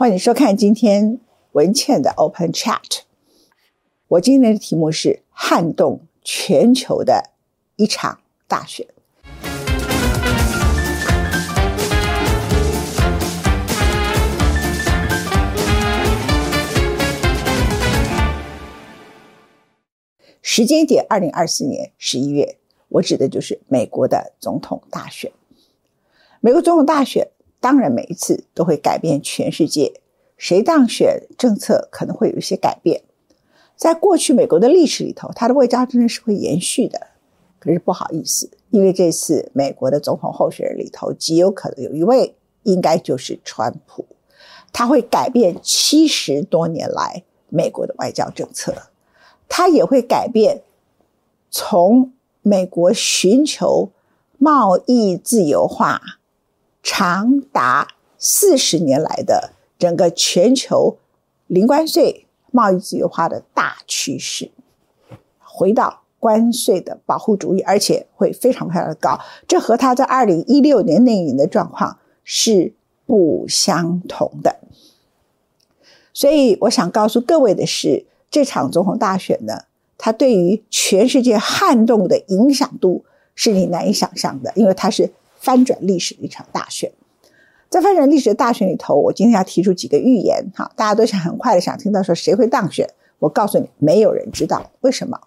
欢迎收看今天文倩的 Open Chat。我今天的题目是撼动全球的一场大选。时间点：二零二四年十一月，我指的就是美国的总统大选。美国总统大选，当然每一次都会改变全世界，谁当选，政策可能会有一些改变。在过去美国的历史里头，它的外交政策是会延续的。可是不好意思，因为这次美国的总统候选人里头，极有可能有一位，应该就是川普，他会改变七十多年来美国的外交政策。他也会改变从美国寻求贸易自由化长达四十年来的整个全球零关税贸易自由化的大趋势，回到关税的保护主义，而且会非常非常的高。这和他在二零一六年那一年的状况是不相同的。所以，我想告诉各位的是。这场总统大选呢，它对于全世界撼动的影响度是你难以想象的，因为它是翻转历史的一场大选。在翻转历史的大选里头，我今天要提出几个预言，哈，大家都想很快的想听到说谁会当选。我告诉你，没有人知道为什么。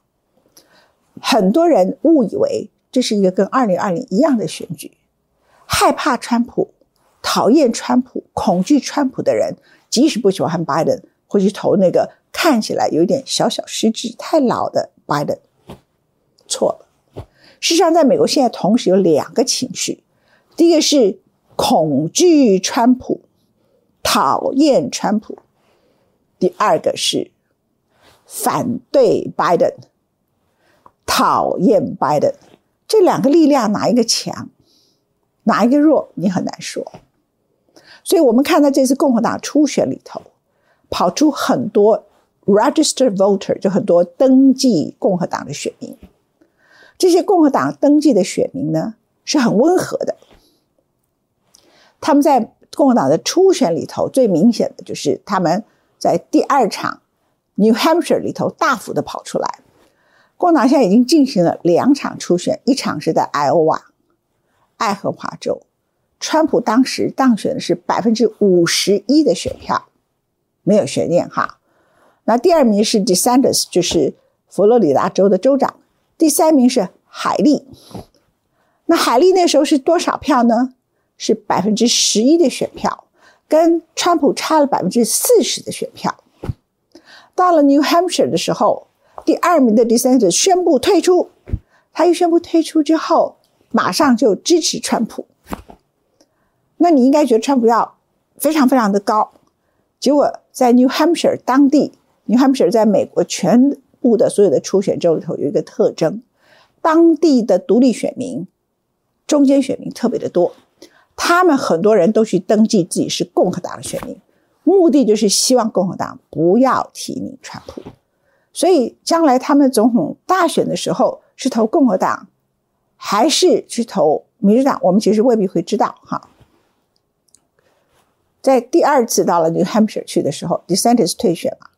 很多人误以为这是一个跟二零二零一样的选举，害怕川普、讨厌川普、恐惧川普的人，即使不喜欢拜登，会去投那个。看起来有点小小失智、太老的 Biden，错了。事实上，在美国现在同时有两个情绪：第一个是恐惧川普、讨厌川普；第二个是反对 Biden、讨厌 Biden。这两个力量哪一个强，哪一个弱，你很难说。所以我们看到这次共和党初选里头，跑出很多。Registered voter 就很多登记共和党的选民，这些共和党登记的选民呢是很温和的。他们在共和党的初选里头最明显的就是他们在第二场 New Hampshire 里头大幅的跑出来。共和党现在已经进行了两场初选，一场是在 Iowa 爱荷华州，川普当时当选的是百分之五十一的选票，没有悬念哈。那第二名是 DeSantis，就是佛罗里达州的州长。第三名是海利。那海利那时候是多少票呢？是百分之十一的选票，跟川普差了百分之四十的选票。到了 New Hampshire 的时候，第二名的 DeSantis 宣布退出。他一宣布退出之后，马上就支持川普。那你应该觉得川普要非常非常的高，结果在 New Hampshire 当地。New Hampshire 在美国全部的所有的初选州里头有一个特征，当地的独立选民、中间选民特别的多，他们很多人都去登记自己是共和党的选民，目的就是希望共和党不要提名川普，所以将来他们总统大选的时候是投共和党，还是去投民主党，我们其实未必会知道哈。在第二次到了 New Hampshire 去的时候，DeSantis 退选了。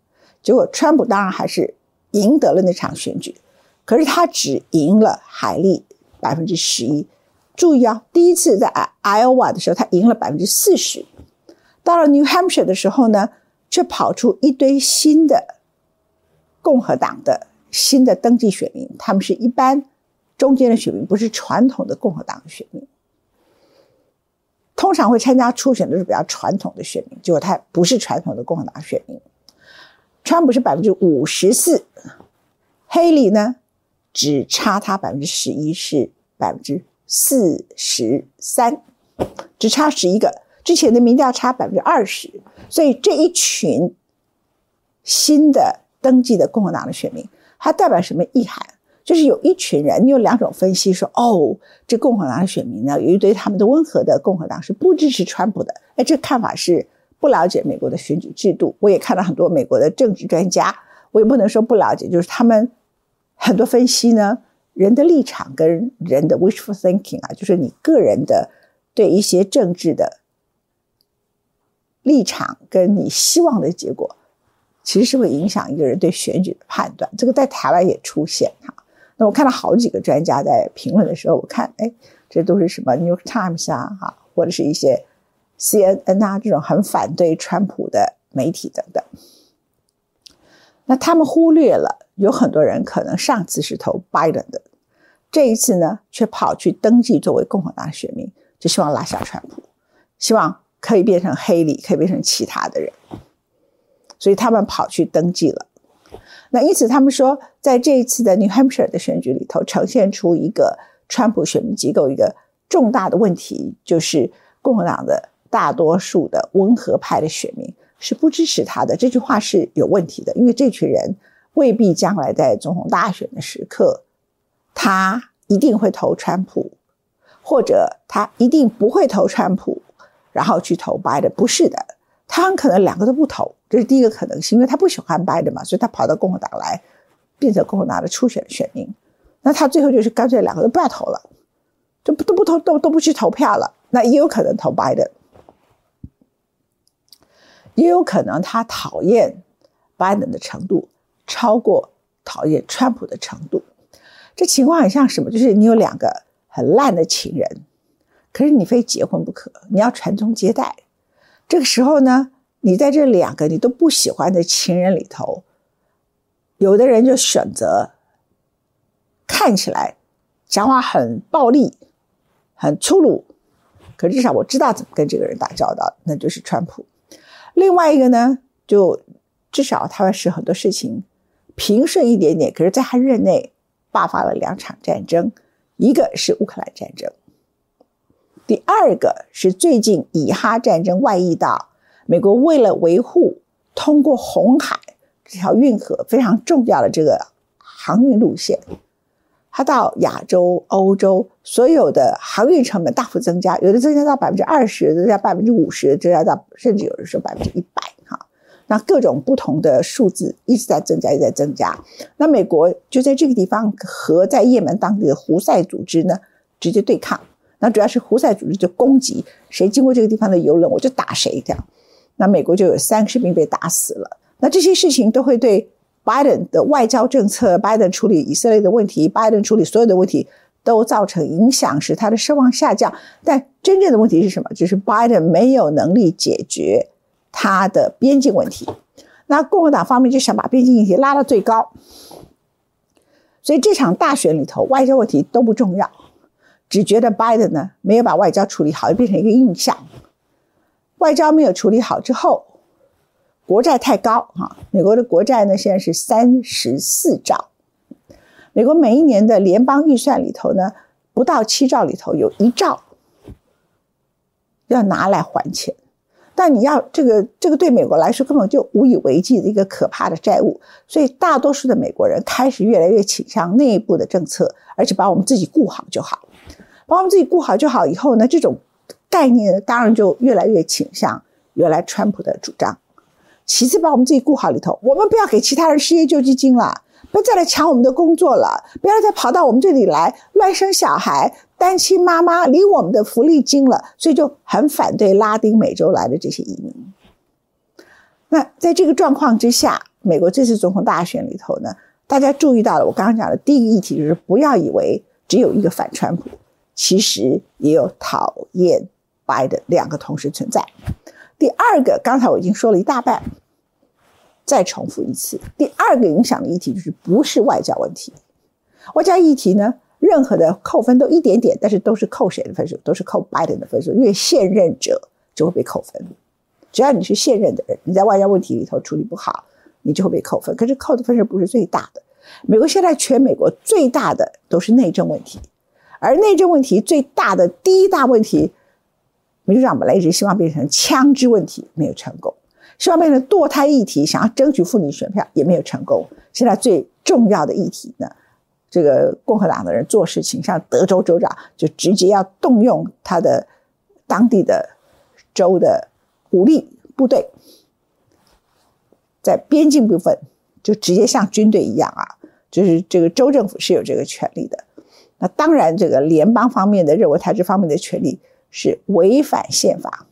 结果，川普当然还是赢得了那场选举，可是他只赢了海利百分之十一。注意啊，第一次在 Iowa 的时候，他赢了百分之四十。到了 New Hampshire 的时候呢，却跑出一堆新的共和党的新的登记选民，他们是一般中间的选民，不是传统的共和党的选民。通常会参加初选都是比较传统的选民，结果他不是传统的共和党选民。川普是百分之五十四，黑里呢只差他百分之十一，是百分之四十三，只差十一个。之前的民调差百分之二十，所以这一群新的登记的共和党的选民，它代表什么意涵？就是有一群人，你有两种分析说：哦，这共和党的选民呢，有一堆他们的温和的共和党是不支持川普的。哎，这看法是。不了解美国的选举制度，我也看到很多美国的政治专家，我也不能说不了解，就是他们很多分析呢，人的立场跟人的 wishful thinking 啊，就是你个人的对一些政治的立场跟你希望的结果，其实是会影响一个人对选举的判断。这个在台湾也出现哈。那我看到好几个专家在评论的时候，我看哎，这都是什么《New Times》啊，哈，或者是一些 CNN 啊这种很反对川普的媒体等等。那他们忽略了有很多人可能上次是投 Biden 的，这一次呢却跑去登记作为共和党选民，就希望拉下川普，希望。可以变成黑里，可以变成其他的人，所以他们跑去登记了。那因此，他们说，在这一次的 New Hampshire 的选举里头，呈现出一个川普选民机构一个重大的问题，就是共和党的大多数的温和派的选民是不支持他的。这句话是有问题的，因为这群人未必将来在总统大选的时刻，他一定会投川普，或者他一定不会投川普。然后去投拜登不是的，他很可能两个都不投，这是第一个可能性，因为他不喜欢拜登嘛，所以他跑到共和党来，变成共和党的初选选民。那他最后就是干脆两个都不要投了，就不都不投，都都不去投票了。那也有可能投拜登也有可能他讨厌拜登的程度超过讨厌川普的程度。这情况很像什么？就是你有两个很烂的情人。可是你非结婚不可，你要传宗接代。这个时候呢，你在这两个你都不喜欢的情人里头，有的人就选择看起来讲话很暴力、很粗鲁，可至少我知道怎么跟这个人打交道，那就是川普。另外一个呢，就至少他会使很多事情平顺一点点。可是在他任内爆发了两场战争，一个是乌克兰战争。第二个是最近以哈战争外溢到美国，为了维护通过红海这条运河非常重要的这个航运路线，它到亚洲、欧洲所有的航运成本大幅增加，有的增加到百分之二十，增加百分之五十，增加到甚至有人说百分之一百。那各种不同的数字一直在增加，一直在增加。那美国就在这个地方和在也门当地的胡塞组织呢直接对抗。那主要是胡塞组织就攻击谁经过这个地方的油轮，我就打谁这样。那美国就有三个士兵被打死了。那这些事情都会对拜登的外交政策、拜登处理以色列的问题、拜登处理所有的问题都造成影响，使他的声望下降。但真正的问题是什么？就是拜登没有能力解决他的边境问题。那共和党方面就想把边境议题拉到最高，所以这场大选里头，外交问题都不重要。只觉得拜登呢没有把外交处理好，就变成一个印象。外交没有处理好之后，国债太高哈。美国的国债呢现在是三十四兆，美国每一年的联邦预算里头呢不到七兆里头有一兆要拿来还钱。但你要这个这个对美国来说根本就无以为继的一个可怕的债务，所以大多数的美国人开始越来越倾向内部的政策，而且把我们自己顾好就好。把我们自己顾好就好，以后呢，这种概念当然就越来越倾向原来川普的主张。其次，把我们自己顾好里头，我们不要给其他人失业救济金了，不要再来抢我们的工作了，不要再跑到我们这里来乱生小孩、单亲妈妈离我们的福利近了。所以就很反对拉丁美洲来的这些移民。那在这个状况之下，美国这次总统大选里头呢，大家注意到了我刚刚讲的第一个议题，就是不要以为只有一个反川普。其实也有讨厌拜的两个同时存在。第二个，刚才我已经说了一大半，再重复一次。第二个影响的议题就是不是外交问题，外交议题呢，任何的扣分都一点点，但是都是扣谁的分数？都是扣拜登的分数，因为现任者就会被扣分。只要你是现任的人，你在外交问题里头处理不好，你就会被扣分。可是扣的分数不是最大的。美国现在全美国最大的都是内政问题。而内政问题最大的第一大问题，民主党本来一直希望变成枪支问题，没有成功；希望变成堕胎议题，想要争取妇女选票也没有成功。现在最重要的议题呢，这个共和党的人做事情，像德州州长就直接要动用他的当地的州的武力部队，在边境部分就直接像军队一样啊，就是这个州政府是有这个权利的。那当然，这个联邦方面的认为他这方面的权利是违反宪法，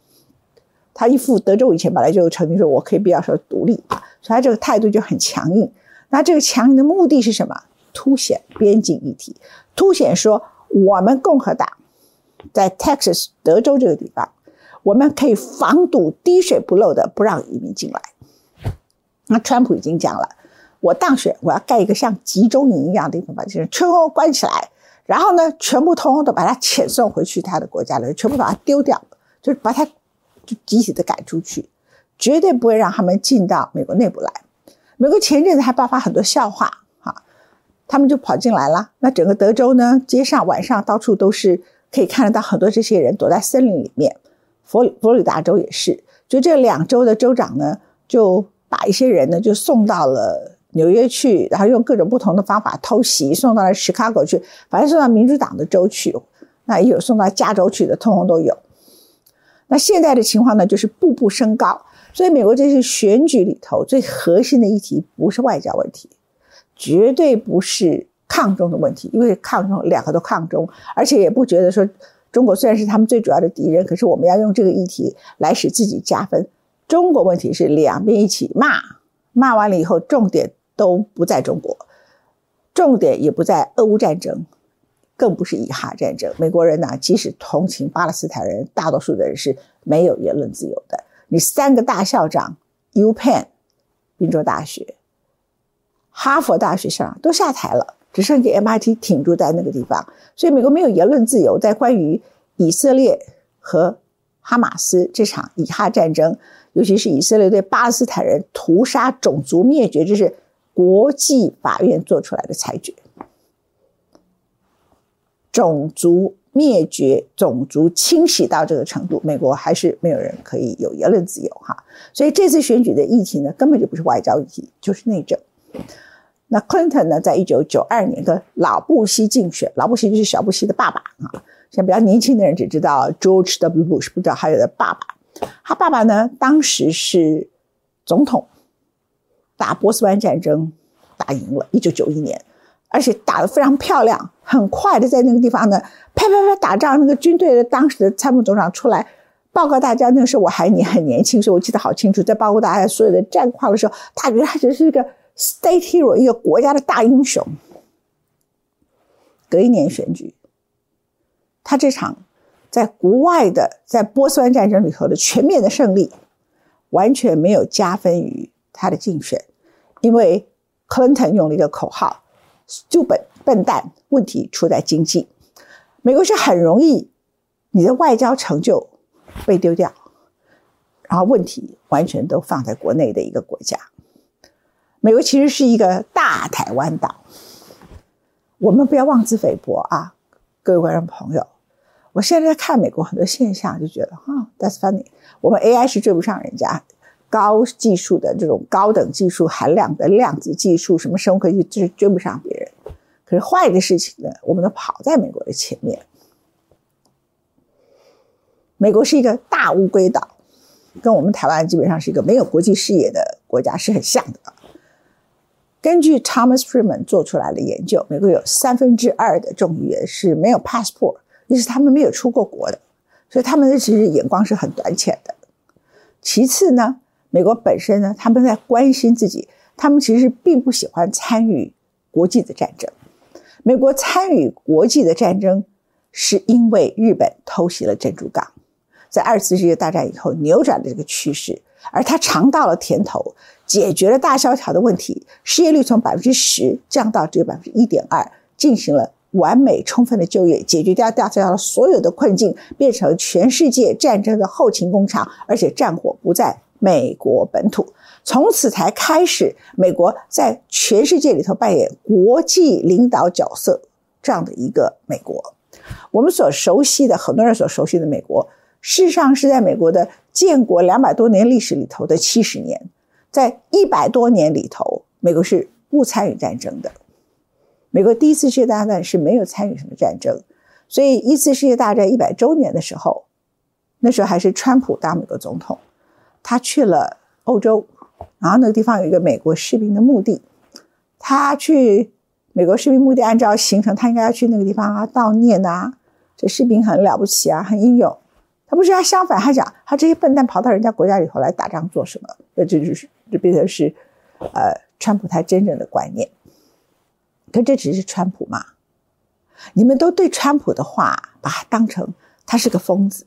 他一副德州以前本来就曾经说我可以必要说独立，所以他这个态度就很强硬。那这个强硬的目的是什么？凸显边境议题，凸显说我们共和党在 Texas 德州这个地方，我们可以防堵滴水不漏的不让移民进来。那川普已经讲了，我当选我要盖一个像集中营一样的地方，把这些人全部关起来，然后呢，全部通通都把他遣送回去他的国家了，全部把他丢掉，就是把他就集体的赶出去，绝对不会让他们进到美国内部来。美国前阵子还爆发很多笑话。他们就跑进来了。那整个德州呢，街上晚上到处都是可以看得到很多这些人躲在森林里面。佛佛罗里达州也是，就这两州的州长呢，就把一些人呢就送到了纽约去，然后用各种不同的方法偷袭，送到了芝加哥去，反正送到民主党的州去。那也有送到加州去的，通通都有。那现在的情况呢，就是步步升高。所以美国这次选举里头最核心的议题不是外交问题。绝对不是抗中的问题，因为抗中两个都抗中，而且也不觉得说中国虽然是他们最主要的敌人，可是我们要用这个议题来使自己加分。中国问题是两边一起骂，骂完了以后，重点都不在中国，重点也不在俄乌战争，更不是以哈战争。美国人呢，即使同情巴勒斯坦人，大多数的人是没有言论自由的。你三个大校长，U Penn，宾州大学。哈佛大学上都下台了，只剩下 MIT 挺住在那个地方，所以美国没有言论自由。在关于以色列和哈马斯这场以哈战争，尤其是以色列对巴勒斯坦人屠杀、种族灭绝，这是国际法院做出来的裁决。种族灭绝、种族清洗到这个程度，美国还是没有人可以有言论自由哈。所以这次选举的议题呢，根本就不是外交议题，就是内政。那 Clinton 呢，在一九九二年跟老布希竞选，老布希就是小布希的爸爸啊。像比较年轻的人只知道 George W. Bush，不知道还有的爸爸。他爸爸呢，当时是总统，打波斯湾战争打赢了，一九九一年，而且打得非常漂亮，很快的在那个地方呢，啪啪啪打仗。那个军队的当时的参谋总长出来报告大家，那个时候我还年很年轻，所以我记得好清楚，在报告大家所有的战况的时候，他觉得他只是一个。State hero，一个国家的大英雄。隔一年选举，他这场在国外的在波斯湾战争里头的全面的胜利，完全没有加分于他的竞选，因为 Clinton 用了一个口号：“就笨笨蛋，问题出在经济。”美国是很容易你的外交成就被丢掉，然后问题完全都放在国内的一个国家。美国其实是一个大台湾岛，我们不要妄自菲薄啊，各位观众朋友。我现在在看美国很多现象，就觉得啊，That's funny。我们 AI 是追不上人家，高技术的这种高等技术含量的量子技术，什么生物科技就是追不上别人。可是坏的事情呢，我们都跑在美国的前面。美国是一个大乌龟岛，跟我们台湾基本上是一个没有国际视野的国家是很像的。根据 Thomas Friedman 做出来的研究，美国有三分之二的众议员是没有 passport，意思他们没有出过国的，所以他们的其实眼光是很短浅的。其次呢，美国本身呢，他们在关心自己，他们其实并不喜欢参与国际的战争。美国参与国际的战争，是因为日本偷袭了珍珠港，在二次世界大战以后扭转了这个趋势。而他尝到了甜头，解决了大萧条的问题，失业率从百分之十降到只有百分之一点二，进行了完美充分的就业，解决掉大萧条所有的困境，变成全世界战争的后勤工厂，而且战火不在美国本土，从此才开始美国在全世界里头扮演国际领导角色这样的一个美国。我们所熟悉的很多人所熟悉的美国。事实上是在美国的建国两百多年历史里头的七十年，在一百多年里头，美国是不参与战争的。美国第一次世界大战是没有参与什么战争，所以一次世界大战一百周年的时候，那时候还是川普当美国总统，他去了欧洲，然后那个地方有一个美国士兵的墓地，他去美国士兵墓地，按照行程他应该要去那个地方啊悼念啊，这士兵很了不起啊，很英勇。他不是他相反，他讲他这些笨蛋跑到人家国家里头来打仗做什么？那这就是这变成是，呃，川普他真正的观念。可这只是川普嘛？你们都对川普的话把他当成他是个疯子。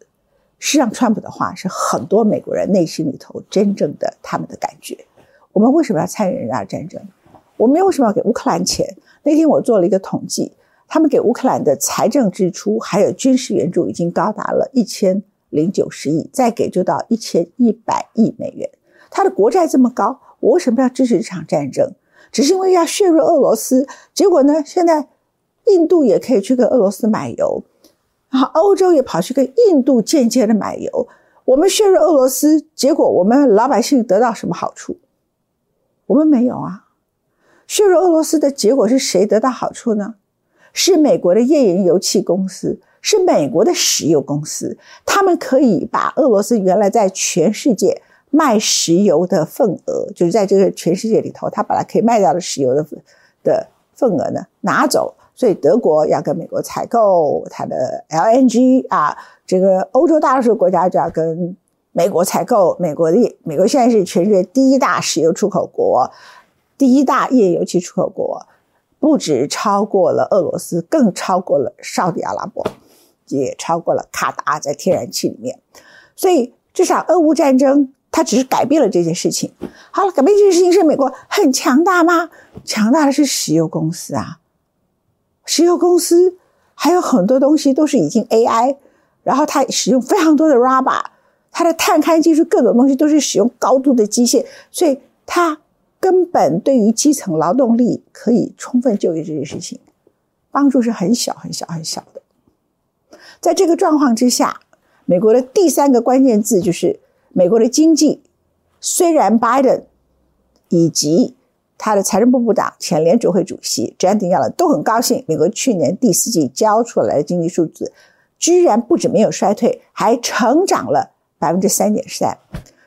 实际上，川普的话是很多美国人内心里头真正的他们的感觉。我们为什么要参与人家战争？我们为什么要给乌克兰钱？那天我做了一个统计，他们给乌克兰的财政支出还有军事援助已经高达了一千零九十亿，再给就到一千一百亿美元。他的国债这么高，我为什么要支持这场战争？只是因为要削弱俄罗斯。结果呢，现在印度也可以去跟俄罗斯买油。然后欧洲也跑去跟印度间接的买油，我们削弱俄罗斯，结果我们老百姓得到什么好处？我们没有啊！削弱俄罗斯的结果是谁得到好处呢？是美国的页岩油气公司，是美国的石油公司，他们可以把俄罗斯原来在全世界卖石油的份额，就是在这个全世界里头，他本来可以卖掉的石油的的份额呢拿走。所以德国要跟美国采购它的 LNG 啊，这个欧洲大多数国家就要跟美国采购。美国的美国现在是全世界第一大石油出口国，第一大页油气出口国，不止超过了俄罗斯，更超过了沙特阿拉伯，也超过了卡达在天然气里面。所以这场俄乌战争，它只是改变了这件事情。好了，改变这件事情是美国很强大吗？强大的是石油公司啊。石油公司还有很多东西都是已经 AI，然后它使用非常多的 RABA，它的探勘技术各种东西都是使用高度的机械，所以它根本对于基层劳动力可以充分就业这件事情，帮助是很小很小很小的。在这个状况之下，美国的第三个关键字就是美国的经济，虽然 Biden 以及他的财政部部长、前联储会主席 Janet Yellen 都很高兴，美国去年第四季交出来的经济数字，居然不止没有衰退，还成长了百分之三点三。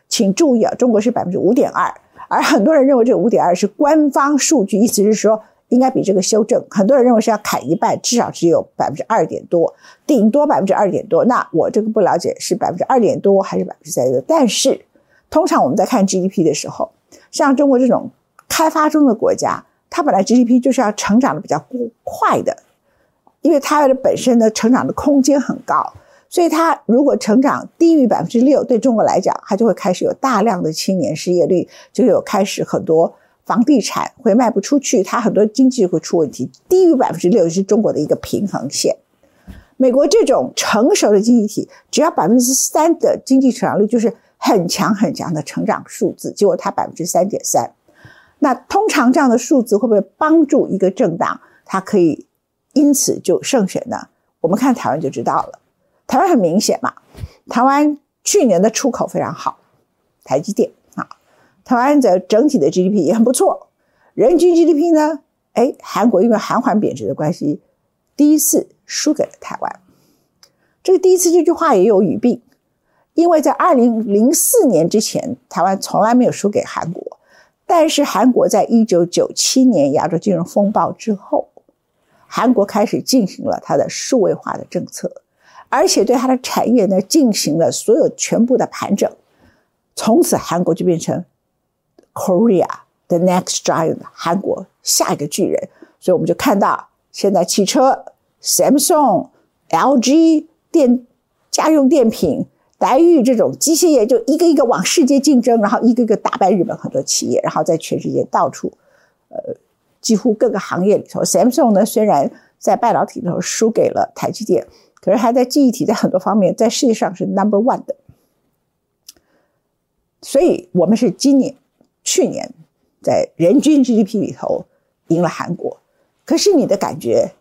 请注意啊，中国是百分之五点二，而很多人认为这五点二是官方数据，意思是说应该比这个修正。很多人认为是要砍一半，至少只有百分之二点多，顶多百分之二点多。那我这个不了解是百分之二点多还是百分之三多。但是通常我们在看 GDP 的时候，像中国这种。开发中的国家，它本来 GDP 就是要成长的比较快的，因为它的本身的成长的空间很高，所以它如果成长低于百分之六，对中国来讲，它就会开始有大量的青年失业率，就有开始很多房地产会卖不出去，它很多经济会出问题。低于百分之六是中国的一个平衡线。美国这种成熟的经济体，只要百分之三的经济成长率，就是很强很强的成长数字，结果它百分之三点三。那通常这样的数字会不会帮助一个政党，它可以因此就胜选呢？我们看台湾就知道了。台湾很明显嘛，台湾去年的出口非常好，台积电，台湾的整体的 GDP 也很不错，人均 GDP 呢，哎，韩国因为韩环贬值的关系，第一次输给了台湾。这个第一次这句话也有语病，因为在二零零四年之前，台湾从来没有输给韩国。但是韩国在一九九七年亚洲金融风暴之后，韩国开始进行了它的数位化的政策，而且对它的产业呢进行了所有全部的盘整，从此韩国就变成 Korea, the next giant，韩国下一个巨人。所以我们就看到现在汽车 Samsung、LG 电家用电品。白玉这种机械业就一个一个往世界竞争，然后一个个打败日本很多企业，然后在全世界到处，呃，几乎各个行业里头，Samsung 呢虽然在半导体里头输给了台积电，可是还在记忆体在很多方面在世界上是 number one 的。所以我们是今年、去年在人均 GDP 里头赢了韩国，可是你的感觉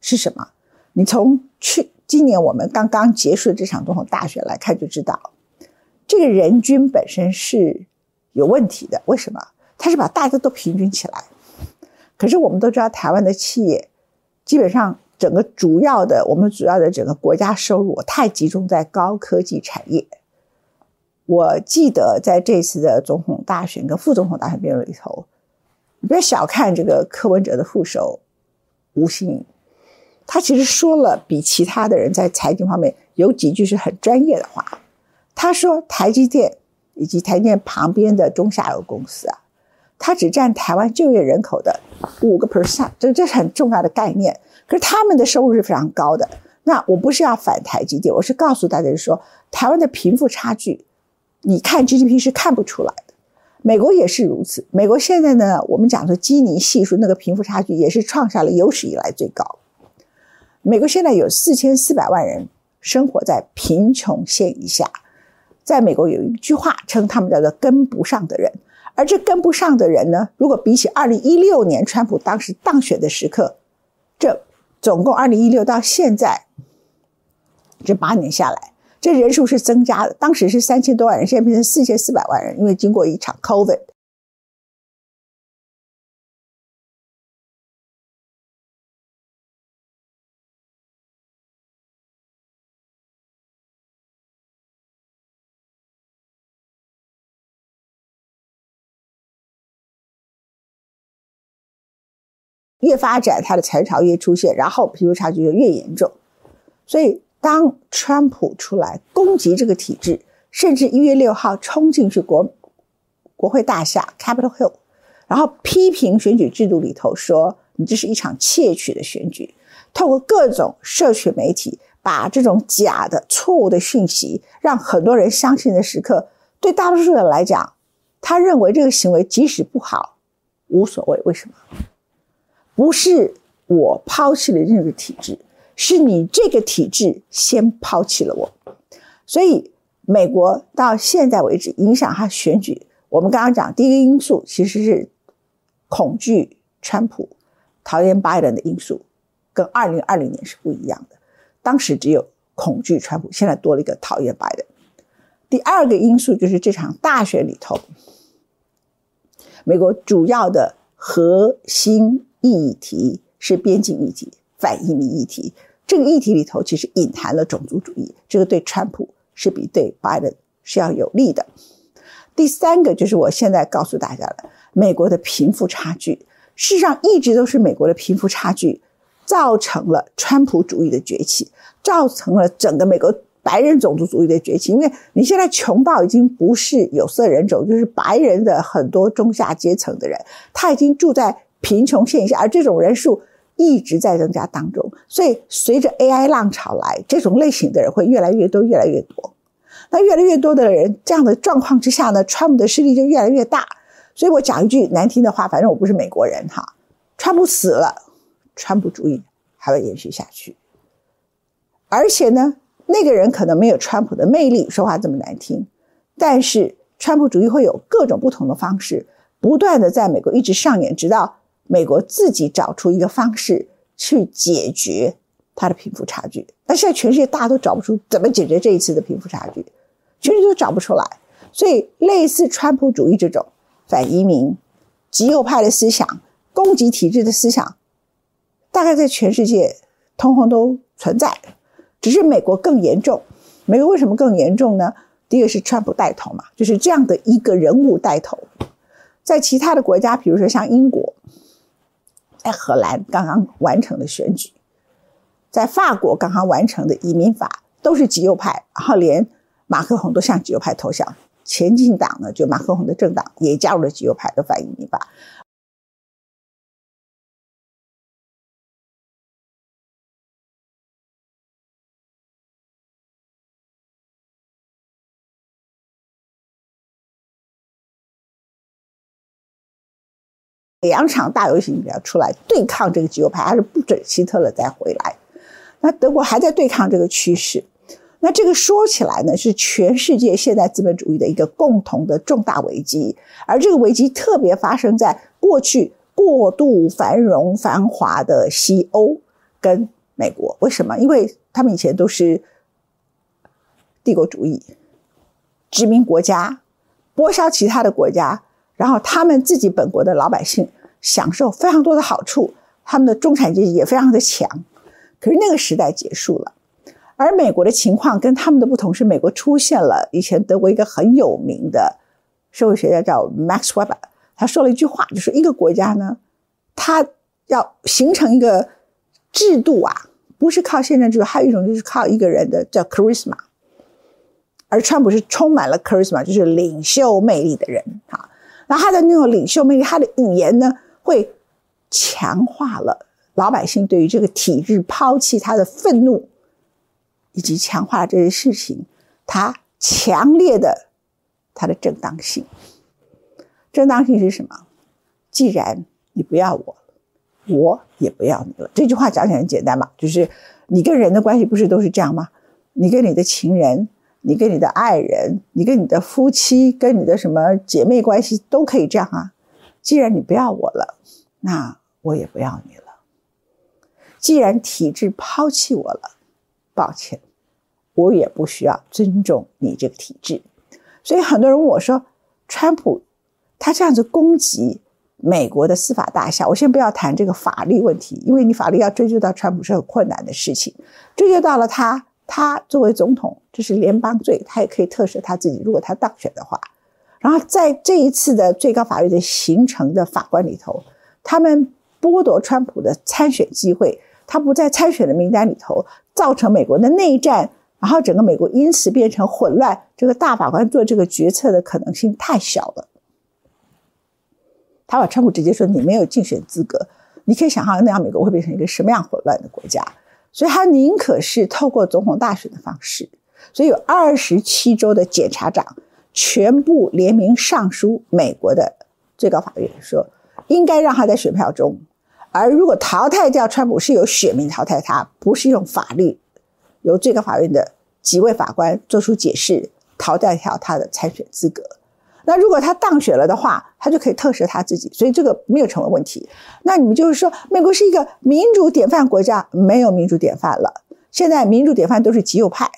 是什么？你从去。今年我们刚刚结束这场总统大选来看就知道，这个人均本身是有问题的。为什么？他是把大家都平均起来。可是我们都知道，台湾的企业基本上整个主要的，我们主要的整个国家收入太集中在高科技产业。我记得在这次的总统大选跟副总统大选辩论里头，你不要小看这个柯文哲的副手吴欣颖。他其实说了比其他的人在财经方面有几句是很专业的话。他说，台积电以及台电旁边的中下游公司啊，它只占台湾就业人口的五个 percent，这这是很重要的概念。可是他们的收入是非常高的。那我不是要反台积电，我是告诉大家说，台湾的贫富差距，你看 GDP 是看不出来的。美国也是如此。美国现在呢，我们讲的基尼系数那个贫富差距也是创下了有史以来最高。美国现在有四千四百万人生活在贫穷线以下。在美国有一句话称他们叫做“跟不上的人”，而这跟不上的人呢，如果比起二零一六年川普当时当选的时刻，这总共二零一六到现在这八年下来，这人数是增加的。当时是三千多万人，现在变成四千四百万人，因为经过一场 COVID。越发展，它的财潮越出现，然后贫富差距就越严重。所以，当川普出来攻击这个体制，甚至一月六号冲进去国国会大厦 Capitol Hill，然后批评选举制度里头说，你这是一场窃取的选举，透过各种社群媒体把这种假的、错误的讯息让很多人相信的时刻，对大多数人来讲，他认为这个行为即使不好，无所谓。为什么？不是我抛弃了任何体制，是你这个体制先抛弃了我。所以，美国到现在为止影响他选举，我们刚刚讲第一个因素其实是恐惧川普、讨厌拜登的因素，跟二零二零年是不一样的。当时只有恐惧川普，现在多了一个讨厌拜登。第二个因素就是这场大选里头，美国主要的核心。议题是边境议题、反移民议题。这个议题里头其实隐含了种族主义，这个对川普是比对拜登是要有利的。第三个就是我现在告诉大家的，美国的贫富差距，事实上一直都是美国的贫富差距造成了川普主义的崛起，造成了整个美国白人种族主义的崛起。因为你现在穷到已经不是有色人种，就是白人的很多中下阶层的人，他已经住在。贫穷线下，而这种人数一直在增加当中，所以随着 AI 浪潮来，这种类型的人会越来越多，越来越多。那越来越多的人这样的状况之下呢，川普的势力就越来越大。所以我讲一句难听的话，反正我不是美国人哈，川普死了，川普主义还会延续下去。而且呢，那个人可能没有川普的魅力，说话这么难听，但是川普主义会有各种不同的方式，不断的在美国一直上演，直到。美国自己找出一个方式去解决它的贫富差距，那现在全世界大家都找不出怎么解决这一次的贫富差距，全世界都找不出来。所以，类似川普主义这种反移民、极右派的思想、攻击体制的思想，大概在全世界通通都存在，只是美国更严重。美国为什么更严重呢？第一个是川普带头嘛，就是这样的一个人物带头，在其他的国家，比如说像英国。在荷兰刚刚完成的选举，在法国刚刚完成的移民法都是极右派，然后连马克龙都向极右派投降。前进党呢，就马克龙的政党也加入了极右派的反移民法。两场大游行要出来对抗这个极右派，还是不准希特勒再回来。那德国还在对抗这个趋势。那这个说起来呢，是全世界现代资本主义的一个共同的重大危机。而这个危机特别发生在过去过度繁荣繁华的西欧跟美国。为什么？因为他们以前都是帝国主义殖民国家，剥削其他的国家。然后他们自己本国的老百姓享受非常多的好处，他们的中产阶级也非常的强。可是那个时代结束了，而美国的情况跟他们的不同是，美国出现了以前德国一个很有名的社会学家叫 Max Weber，他说了一句话，就是一个国家呢，它要形成一个制度啊，不是靠宪政制度，还有一种就是靠一个人的叫 charisma。而川普是充满了 charisma，就是领袖魅力的人啊。那他的那种领袖魅力，他的语言呢，会强化了老百姓对于这个体制抛弃他的愤怒，以及强化了这些事情，他强烈的他的正当性。正当性是什么？既然你不要我，我也不要你了。这句话讲起来很简单嘛，就是你跟人的关系不是都是这样吗？你跟你的情人。你跟你的爱人，你跟你的夫妻，跟你的什么姐妹关系都可以这样啊。既然你不要我了，那我也不要你了。既然体制抛弃我了，抱歉，我也不需要尊重你这个体制。所以很多人问我说：“川普他这样子攻击美国的司法大厦，我先不要谈这个法律问题，因为你法律要追究到川普是很困难的事情，追究到了他。”他作为总统，这是联邦罪，他也可以特赦他自己。如果他当选的话，然后在这一次的最高法院的形成的法官里头，他们剥夺川普的参选机会，他不在参选的名单里头，造成美国的内战，然后整个美国因此变成混乱。这个大法官做这个决策的可能性太小了。他把川普直接说你没有竞选资格，你可以想象那样美国会变成一个什么样混乱的国家。所以他宁可是透过总统大选的方式，所以有二十七州的检察长全部联名上书美国的最高法院，说应该让他在选票中，而如果淘汰掉川普是由选民淘汰他，不是用法律由最高法院的几位法官做出解释淘汰掉他的参选资格。那如果他当选了的话，他就可以特赦他自己，所以这个没有成为问题。那你们就是说，美国是一个民主典范国家，没有民主典范了。现在民主典范都是极右派。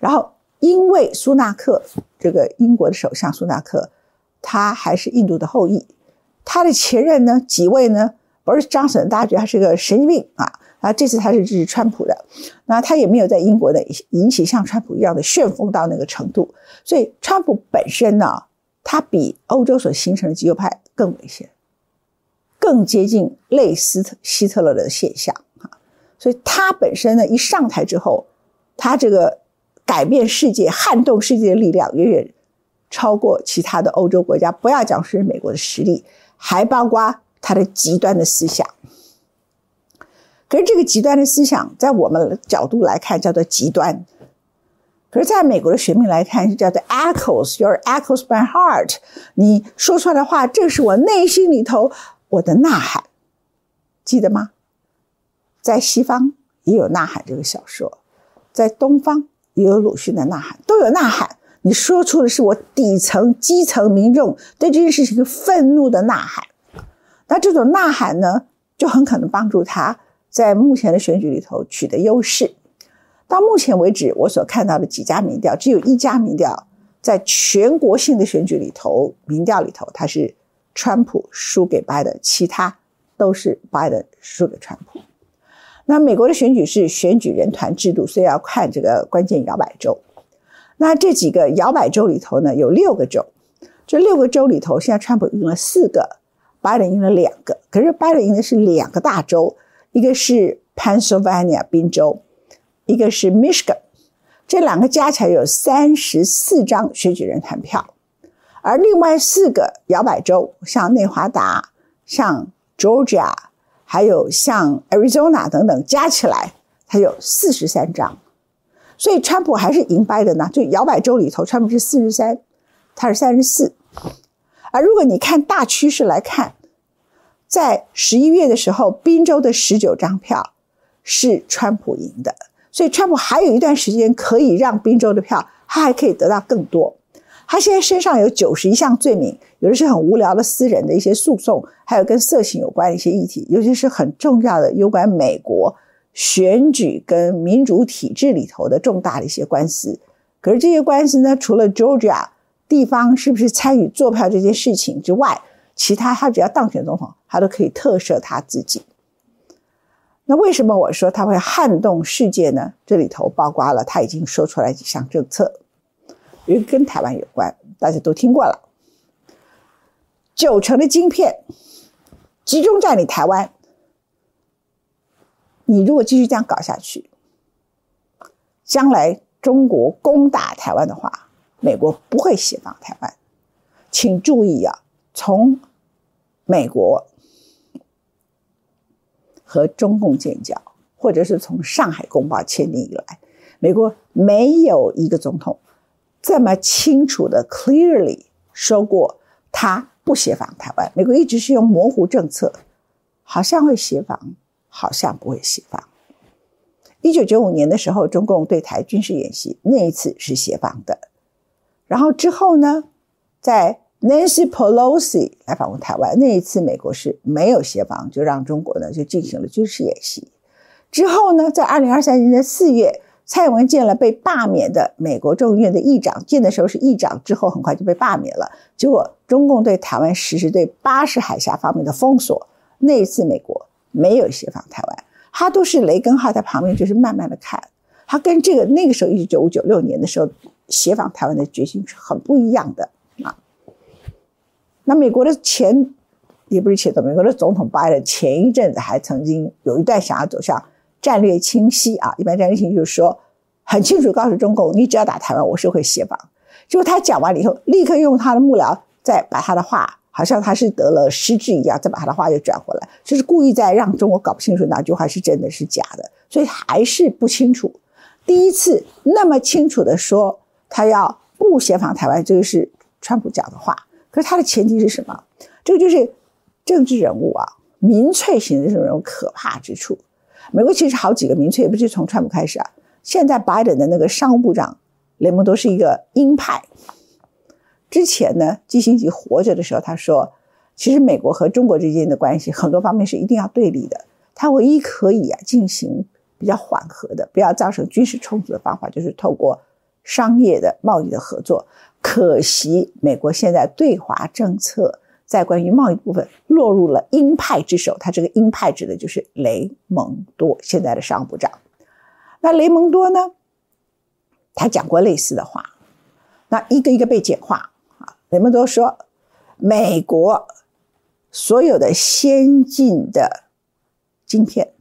然后，因为苏纳克这个英国的首相苏纳克，他还是印度的后裔，他的前任呢几位呢，不是张省，大家觉得他是个神经病啊啊！这次他是支持川普的，那他也没有在英国的引起像川普一样的旋风到那个程度。所以，川普本身呢？它比欧洲所形成的极右派更危险，更接近类似希特勒的现象哈。所以他本身呢，一上台之后，他这个改变世界、撼动世界的力量远远超过其他的欧洲国家。不要讲是美国的实力，还包括他的极端的思想。可是这个极端的思想，在我们角度来看，叫做极端。可是，在美国的学名来看，是叫做 echoes your echoes by heart。你说出来的话，正是我内心里头我的呐喊，记得吗？在西方也有《呐喊》这个小说，在东方也有鲁迅的《呐喊》，都有呐喊。你说出的是我底层基层民众对这件事情愤怒的呐喊。那这种呐喊呢，就很可能帮助他在目前的选举里头取得优势。到目前为止，我所看到的几家民调，只有一家民调在全国性的选举里头，民调里头它是川普输给拜登，其他都是拜登输给川普。那美国的选举是选举人团制度，所以要看这个关键摇摆州。那这几个摇摆州里头呢，有六个州，这六个州里头，现在川普赢了四个，拜登赢了两个。可是拜登赢的是两个大州，一个是 Pennsylvania 宾州。一个是 Michigan，这两个加起来有三十四张选举人团票，而另外四个摇摆州，像内华达、像 Georgia，还有像 Arizona 等等，加起来它有四十三张，所以川普还是赢掰的呢。就摇摆州里头，川普是四十三，他是三十四。而如果你看大趋势来看，在十一月的时候，宾州的十九张票是川普赢的。所以，川普还有一段时间可以让宾州的票，他还可以得到更多。他现在身上有九十一项罪名，有的是很无聊的私人的一些诉讼，还有跟色情有关的一些议题，尤其是很重要的有关美国选举跟民主体制里头的重大的一些官司。可是这些官司呢，除了 Georgia 地方是不是参与做票这件事情之外，其他他只要当选总统，他都可以特赦他自己。那为什么我说他会撼动世界呢？这里头包括了他已经说出来几项政策，因为跟台湾有关，大家都听过了。九成的晶片集中在你台湾，你如果继续这样搞下去，将来中国攻打台湾的话，美国不会协防台湾。请注意啊，从美国和中共建交，或者是从上海公报签订以来，美国没有一个总统这么清楚的 clearly 说过他不协防台湾。美国一直是用模糊政策，好像会协防，好像不会协防。一九九五年的时候，中共对台军事演习，那一次是协防的。然后之后呢，在 Nancy Pelosi 来访问台湾那一次，美国是没有协防，就让中国呢就进行了军事演习。之后呢，在二零二三年的四月，蔡英文见了被罢免的美国众议院的议长，见的时候是议长，之后很快就被罢免了。结果中共对台湾实施对巴士海峡方面的封锁，那一次美国没有协防台湾，他都是雷根号在旁边就是慢慢的看，他跟这个那个时候一九九五九六年的时候协防台湾的决心是很不一样的。那美国的前也不是前总统，美国的总统拜登前一阵子还曾经有一段想要走向战略清晰啊，一般战略清晰就是说很清楚告诉中共，你只要打台湾，我是会协防。结果他讲完了以后，立刻用他的幕僚再把他的话，好像他是得了失智一样，再把他的话又转回来，就是故意在让中国搞不清楚哪句话是真的是假的，所以还是不清楚。第一次那么清楚的说他要不协防台湾，这个是川普讲的话。可是他的前提是什么？这个就是政治人物啊，民粹型的这种人物可怕之处。美国其实好几个民粹，不是从川普开始啊。现在拜登的那个商务部长雷蒙多是一个鹰派。之前呢，基辛格活着的时候，他说，其实美国和中国之间的关系很多方面是一定要对立的。他唯一可以啊进行比较缓和的，不要造成军事冲突的方法，就是透过商业的贸易的合作。可惜，美国现在对华政策在关于贸易部分落入了鹰派之手。他这个鹰派指的就是雷蒙多，现在的商务部长。那雷蒙多呢？他讲过类似的话，那一个一个被简化啊。雷蒙多说，美国所有的先进的晶片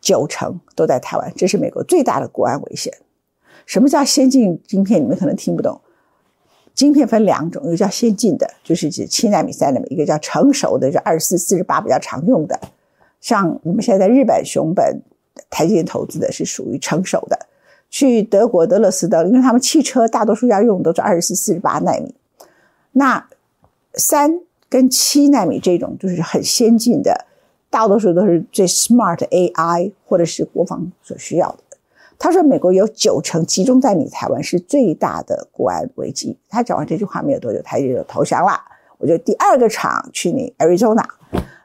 九成都在台湾，这是美国最大的国安危险。什么叫先进晶片？你们可能听不懂。晶片分两种，一个叫先进的，就是指七纳米、三纳米；一个叫成熟的，就二十四、四十八比较常用的。像我们现在日本熊本台积电投资的是属于成熟的。去德国德勒斯登，因为他们汽车大多数要用都是二十四、四十八纳米。那三跟七纳米这种就是很先进的，大多数都是最 smart AI 或者是国防所需要的。他说：“美国有九成集中在你台湾是最大的国安危机。”他讲完这句话没有多久，他就投降了。我就第二个厂去你 Arizona。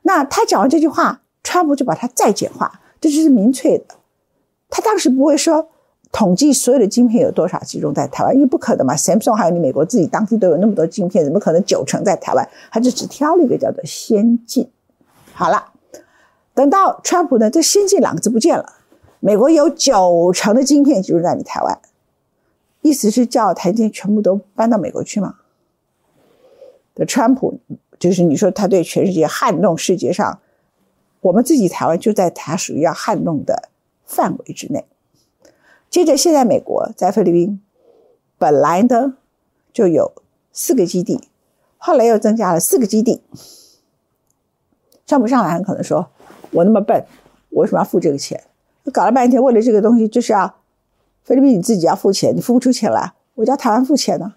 那他讲完这句话，川普就把它再简化，这就是民粹的。他当时不会说统计所有的晶片有多少集中在台湾，因为不可能嘛。Samsung 还有你美国自己当地都有那么多晶片，怎么可能九成在台湾？他就只挑了一个叫做先进。好了，等到川普呢，这先进两个字不见了。美国有九成的晶片集中在你台湾，意思是叫台积电全部都搬到美国去吗？的川普就是你说他对全世界撼动世界上，我们自己台湾就在他属于要撼动的范围之内。接着，现在美国在菲律宾本来呢就有四个基地，后来又增加了四个基地。上不上来可能说，我那么笨，我为什么要付这个钱？搞了半天，为了这个东西，就是要菲律宾你自己要付钱，你付不出钱来，我叫台湾付钱呢。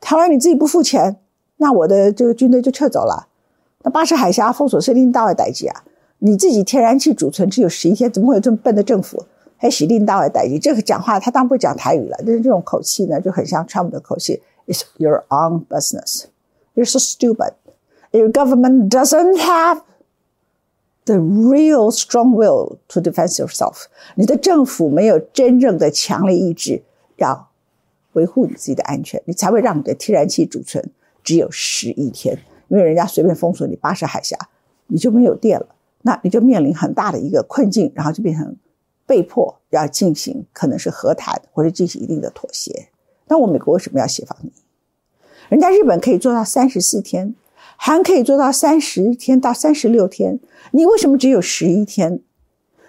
台湾你自己不付钱，那我的这个军队就撤走了。那巴士海峡封锁是令到位代际啊，你自己天然气储存只有十一天，怎么会有这么笨的政府？还使令到位代际？这个讲话他当然不讲台语了，但是这种口气呢，就很像川普的口气。It's your own business. You're so stupid. Your government doesn't have. The real strong will to defend yourself，你的政府没有真正的强烈意志要维护你自己的安全，你才会让你的天然气储存只有十一天，因为人家随便封锁你巴士海峡，你就没有电了，那你就面临很大的一个困境，然后就变成被迫要进行可能是和谈或者进行一定的妥协。那我美国为什么要协防你？人家日本可以做到三十四天。还可以做到三十天到三十六天，你为什么只有十一天？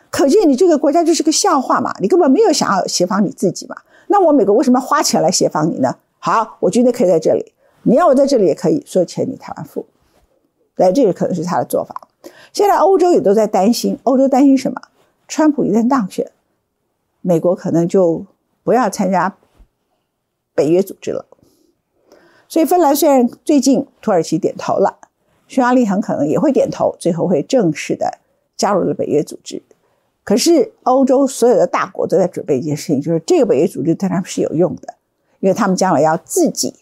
可见你这个国家就是个笑话嘛！你根本没有想要协防你自己嘛？那我美国为什么要花钱来协防你呢？好，我今天可以在这里，你要我在这里也可以，所有钱你台湾付。来，这个可能是他的做法。现在欧洲也都在担心，欧洲担心什么？川普一旦当选，美国可能就不要参加北约组织了。所以，芬兰虽然最近土耳其点头了，匈牙利很可能也会点头，最后会正式的加入了北约组织。可是，欧洲所有的大国都在准备一件事情，就是这个北约组织对他们是有用的，因为他们将来要自己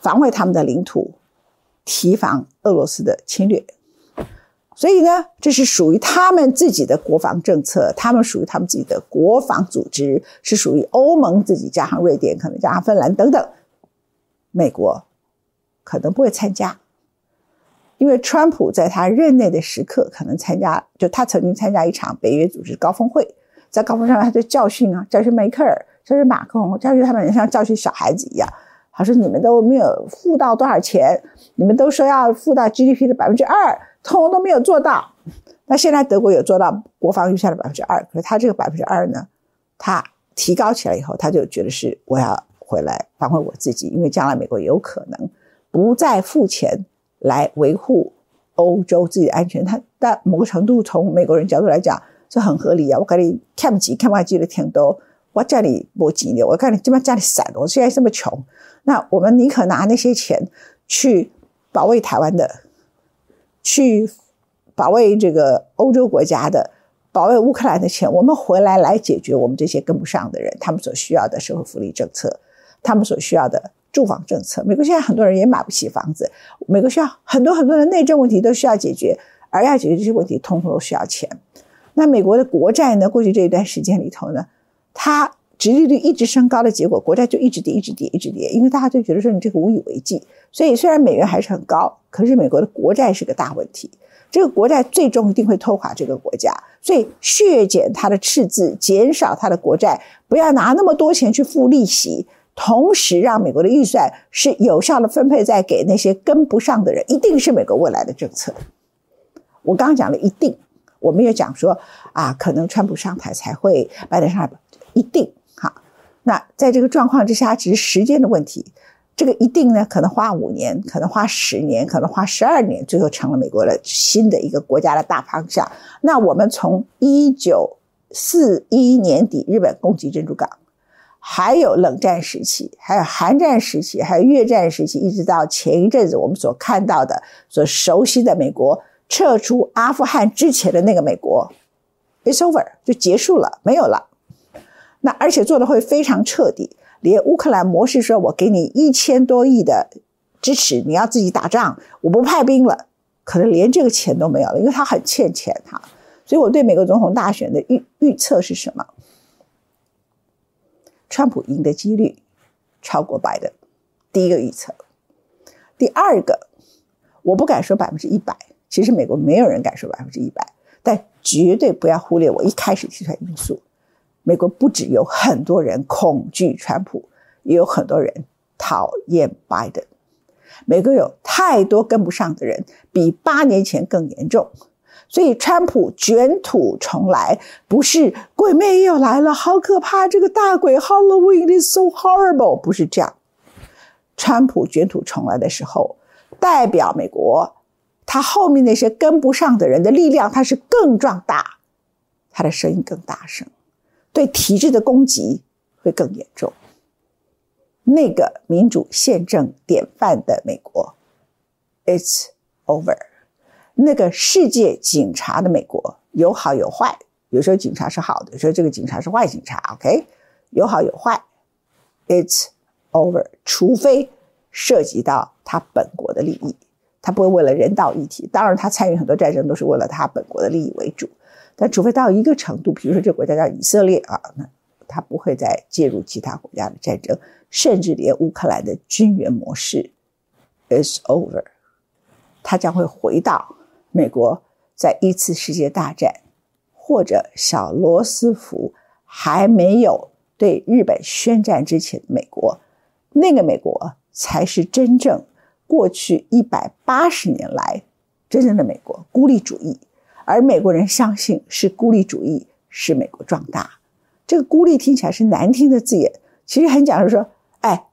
防卫他们的领土，提防俄罗斯的侵略。所以呢，这是属于他们自己的国防政策，他们属于他们自己的国防组织，是属于欧盟自己加上瑞典，可能加上芬兰等等。美国可能不会参加，因为川普在他任内的时刻可能参加，就他曾经参加一场北约组织高峰会，在高峰上他就教训啊，教训梅克尔，教训马克龙，教训他们像教训小孩子一样。他说：“你们都没有付到多少钱，你们都说要付到 GDP 的百分之二，通通都没有做到。那现在德国有做到国防预算的百分之二，可是他这个百分之二呢，他提高起来以后，他就觉得是我要。”回来反回我自己，因为将来美国有可能不再付钱来维护欧洲自己的安全。他但某个程度从美国人角度来讲，这很合理啊。我跟你看不起，看不起的挺多，我叫你拨钱的，我看你这么家里散，我现在这么穷，那我们宁可拿那些钱去保卫台湾的，去保卫这个欧洲国家的。保卫乌克兰的钱，我们回来来解决我们这些跟不上的人他们所需要的社会福利政策。他们所需要的住房政策，美国现在很多人也买不起房子。美国需要很多很多的内政问题都需要解决，而要解决这些问题，通通都需要钱。那美国的国债呢？过去这一段时间里头呢，它殖利率一直升高的结果，国债就一直跌，一直跌，一直跌。因为大家就觉得说你这个无以为继，所以虽然美元还是很高，可是美国的国债是个大问题。这个国债最终一定会拖垮这个国家，所以削减它的赤字，减少它的国债，不要拿那么多钱去付利息。同时，让美国的预算是有效的分配在给那些跟不上的人，一定是美国未来的政策。我刚刚讲了一定，我们也讲说啊，可能川普上台才会拜登上台，一定哈。那在这个状况之下，只是时间的问题。这个一定呢，可能花五年，可能花十年，可能花十二年，最后成了美国的新的一个国家的大方向。那我们从一九四一年底日本攻击珍珠港。还有冷战时期，还有韩战时期，还有越战时期，一直到前一阵子我们所看到的、所熟悉的美国撤出阿富汗之前的那个美国，it's over 就结束了，没有了。那而且做的会非常彻底，连乌克兰模式说，我给你一千多亿的支持，你要自己打仗，我不派兵了，可能连这个钱都没有了，因为他很欠钱哈。所以我对美国总统大选的预预测是什么？川普赢的几率超过拜登，第一个预测。第二个，我不敢说百分之一百，其实美国没有人敢说百分之一百，但绝对不要忽略我一开始提出来因素。美国不只有很多人恐惧川普，也有很多人讨厌拜登。美国有太多跟不上的人，比八年前更严重。所以，川普卷土重来，不是鬼魅又来了，好可怕！这个大鬼 Halloween is so horrible，不是这样。川普卷土重来的时候，代表美国，他后面那些跟不上的人的力量，他是更壮大，他的声音更大声，对体制的攻击会更严重。那个民主宪政典范的美国，it's over。那个世界警察的美国有好有坏，有时候警察是好的，有时候这个警察是坏警察。OK，有好有坏，It's over。除非涉及到他本国的利益，他不会为了人道议题。当然，他参与很多战争都是为了他本国的利益为主。但除非到一个程度，比如说这个国家叫以色列啊，那他不会再介入其他国家的战争，甚至连乌克兰的军援模式，It's over。他将会回到。美国在一次世界大战或者小罗斯福还没有对日本宣战之前的，美国那个美国才是真正过去一百八十年来真正的美国孤立主义，而美国人相信是孤立主义使美国壮大。这个孤立听起来是难听的字眼，其实很讲是说，哎，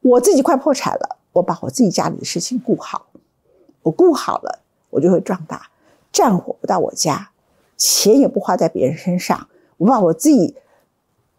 我自己快破产了，我把我自己家里的事情顾好，我顾好了，我就会壮大。战火不到我家，钱也不花在别人身上，我把我自己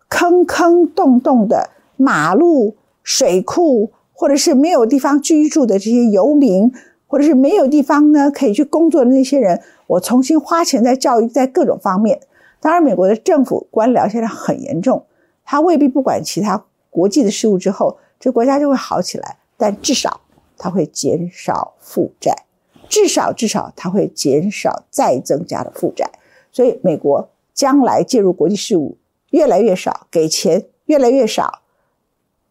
坑坑洞洞的马路、水库。或者是没有地方居住的这些游民，或者是没有地方呢可以去工作的那些人，我重新花钱在教育，在各种方面。当然，美国的政府官僚现在很严重，他未必不管其他国际的事务之后，这国家就会好起来。但至少他会减少负债，至少至少它会减少再增加的负债。所以，美国将来介入国际事务越来越少，给钱越来越少。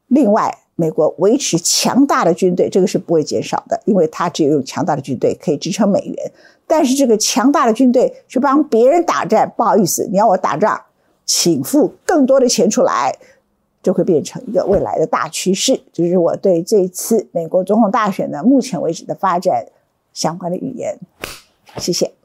另外，美国维持强大的军队，这个是不会减少的，因为它只有强大的军队可以支撑美元。但是这个强大的军队去帮别人打战，不好意思，你要我打仗，请付更多的钱出来，就会变成一个未来的大趋势。就是我对这次美国总统大选的目前为止的发展相关的语言。谢谢。